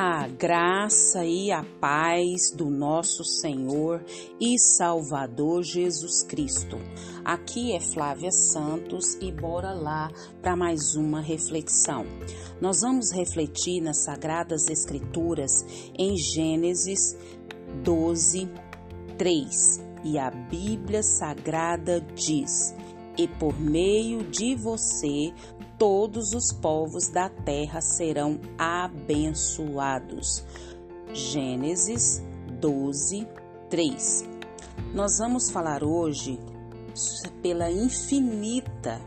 A graça e a paz do nosso Senhor e Salvador Jesus Cristo. Aqui é Flávia Santos e bora lá para mais uma reflexão. Nós vamos refletir nas Sagradas Escrituras em Gênesis 12, 3. E a Bíblia Sagrada diz: E por meio de você todos os povos da terra serão abençoados. Gênesis 12, 3. Nós vamos falar hoje pela infinita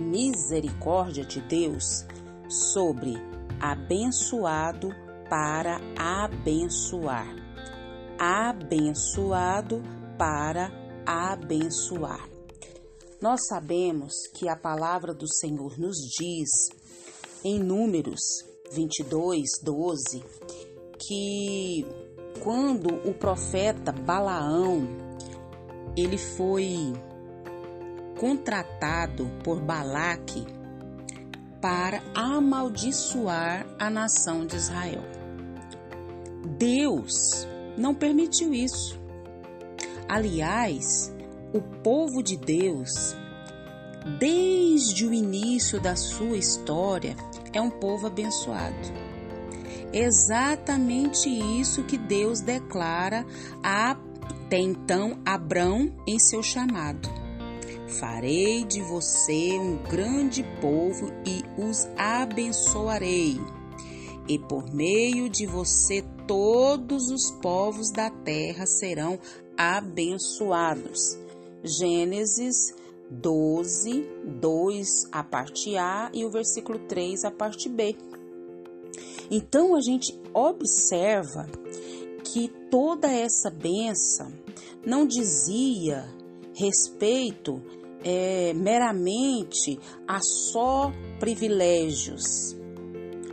misericórdia de Deus sobre abençoado para abençoar. Abençoado para abençoar. Nós sabemos que a palavra do Senhor nos diz em Números 22, 12, que quando o profeta Balaão ele foi contratado por Balaque para amaldiçoar a nação de Israel. Deus não permitiu isso. Aliás, o povo de Deus, desde o início da sua história, é um povo abençoado. Exatamente isso que Deus declara até então Abrão em seu chamado. Farei de você um grande povo e os abençoarei. E por meio de você todos os povos da terra serão abençoados. Gênesis 12, 2, a parte A e o versículo 3, a parte B. Então a gente observa que toda essa benção não dizia respeito é, meramente a só privilégios,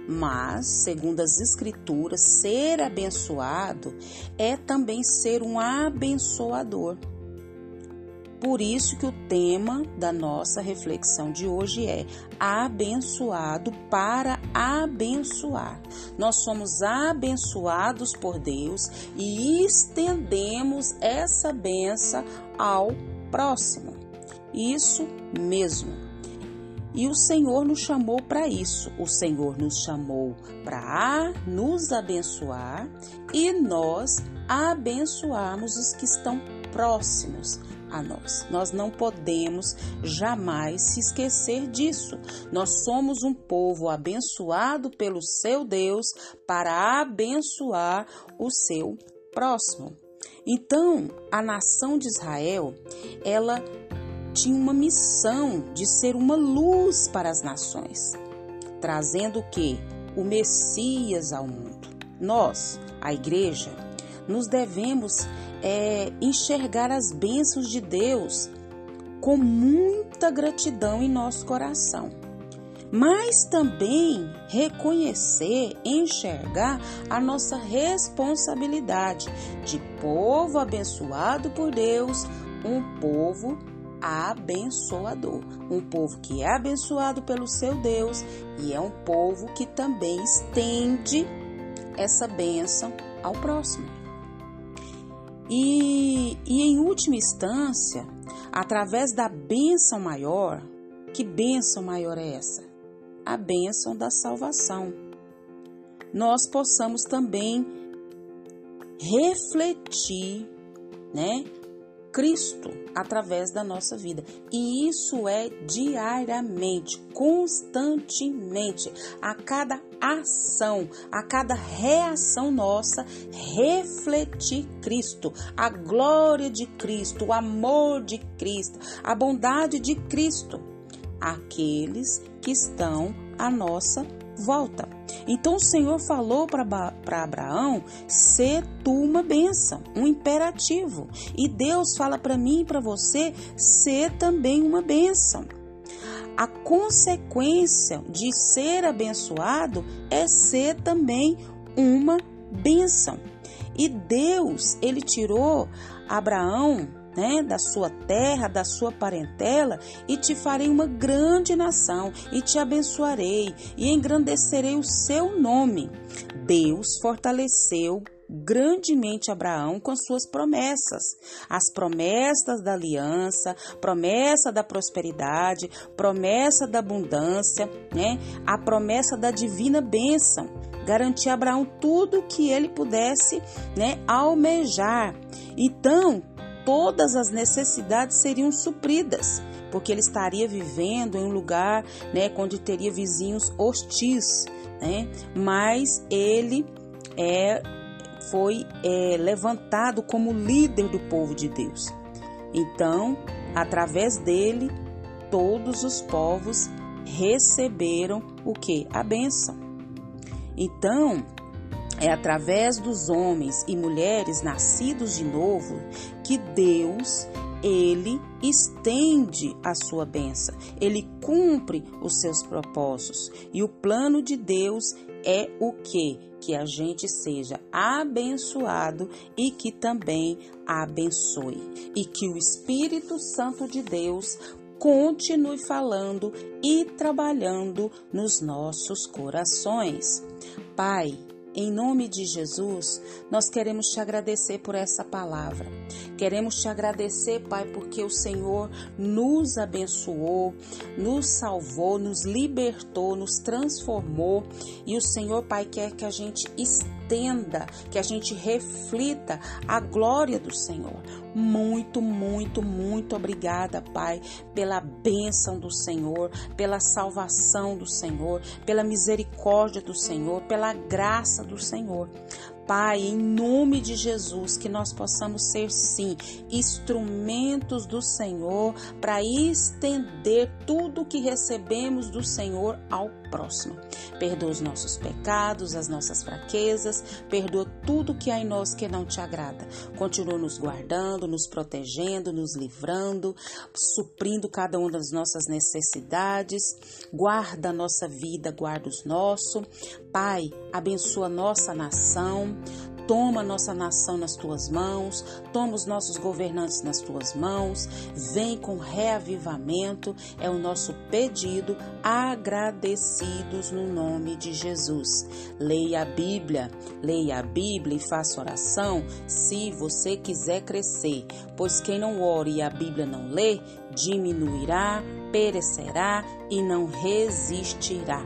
mas, segundo as Escrituras, ser abençoado é também ser um abençoador. Por isso que o tema da nossa reflexão de hoje é abençoado para abençoar. Nós somos abençoados por Deus e estendemos essa benção ao próximo. Isso mesmo. E o Senhor nos chamou para isso. O Senhor nos chamou para nos abençoar e nós abençoarmos os que estão próximos a nós. Nós não podemos jamais se esquecer disso. Nós somos um povo abençoado pelo seu Deus para abençoar o seu próximo. Então, a nação de Israel, ela tinha uma missão de ser uma luz para as nações, trazendo o que? O Messias ao mundo. Nós, a igreja, nos devemos é, enxergar as bênçãos de Deus com muita gratidão em nosso coração, mas também reconhecer, enxergar a nossa responsabilidade de povo abençoado por Deus, um povo abençoador, um povo que é abençoado pelo seu Deus e é um povo que também estende essa bênção ao próximo. E, e em última instância, através da bênção maior, que bênção maior é essa? A bênção da salvação. Nós possamos também refletir, né, Cristo através da nossa vida. E isso é diariamente, constantemente, a cada ação, a cada reação nossa, refletir Cristo, a glória de Cristo, o amor de Cristo, a bondade de Cristo, aqueles que estão à nossa volta. Então o Senhor falou para Abraão: ser tu uma bênção, um imperativo. E Deus fala para mim e para você: ser também uma bênção. A consequência de ser abençoado é ser também uma bênção. E Deus, ele tirou Abraão né, da sua terra, da sua parentela, e te farei uma grande nação, e te abençoarei, e engrandecerei o seu nome. Deus fortaleceu grandemente Abraão com suas promessas, as promessas da aliança, promessa da prosperidade, promessa da abundância, né? A promessa da divina bênção, garantir a Abraão tudo o que ele pudesse, né, almejar. Então, todas as necessidades seriam supridas, porque ele estaria vivendo em um lugar, né, onde teria vizinhos hostis, né? Mas ele é foi é, levantado como líder do povo de Deus. Então, através dele, todos os povos receberam o que? A bênção. Então, é através dos homens e mulheres nascidos de novo que Deus ele estende a sua bênção, ele cumpre os seus propósitos. E o plano de Deus é o que? Que a gente seja abençoado e que também abençoe. E que o Espírito Santo de Deus continue falando e trabalhando nos nossos corações. Pai, em nome de Jesus, nós queremos te agradecer por essa palavra. Queremos te agradecer, Pai, porque o Senhor nos abençoou, nos salvou, nos libertou, nos transformou. E o Senhor, Pai, quer que a gente estenda, que a gente reflita a glória do Senhor. Muito, muito, muito obrigada, Pai, pela bênção do Senhor, pela salvação do Senhor, pela misericórdia do Senhor, pela graça do Senhor. Pai, em nome de Jesus, que nós possamos ser, sim, instrumentos do Senhor para estender tudo que recebemos do Senhor ao próximo. Perdoa os nossos pecados, as nossas fraquezas, perdoa tudo que há em nós que não te agrada. Continua nos guardando, nos protegendo, nos livrando, suprindo cada uma das nossas necessidades. Guarda a nossa vida, guarda os nossos. Pai, abençoa nossa nação. Toma nossa nação nas tuas mãos, toma os nossos governantes nas tuas mãos, vem com reavivamento, é o nosso pedido, agradecidos no nome de Jesus. Leia a Bíblia, leia a Bíblia e faça oração se você quiser crescer, pois quem não ora e a Bíblia não lê, diminuirá, perecerá e não resistirá.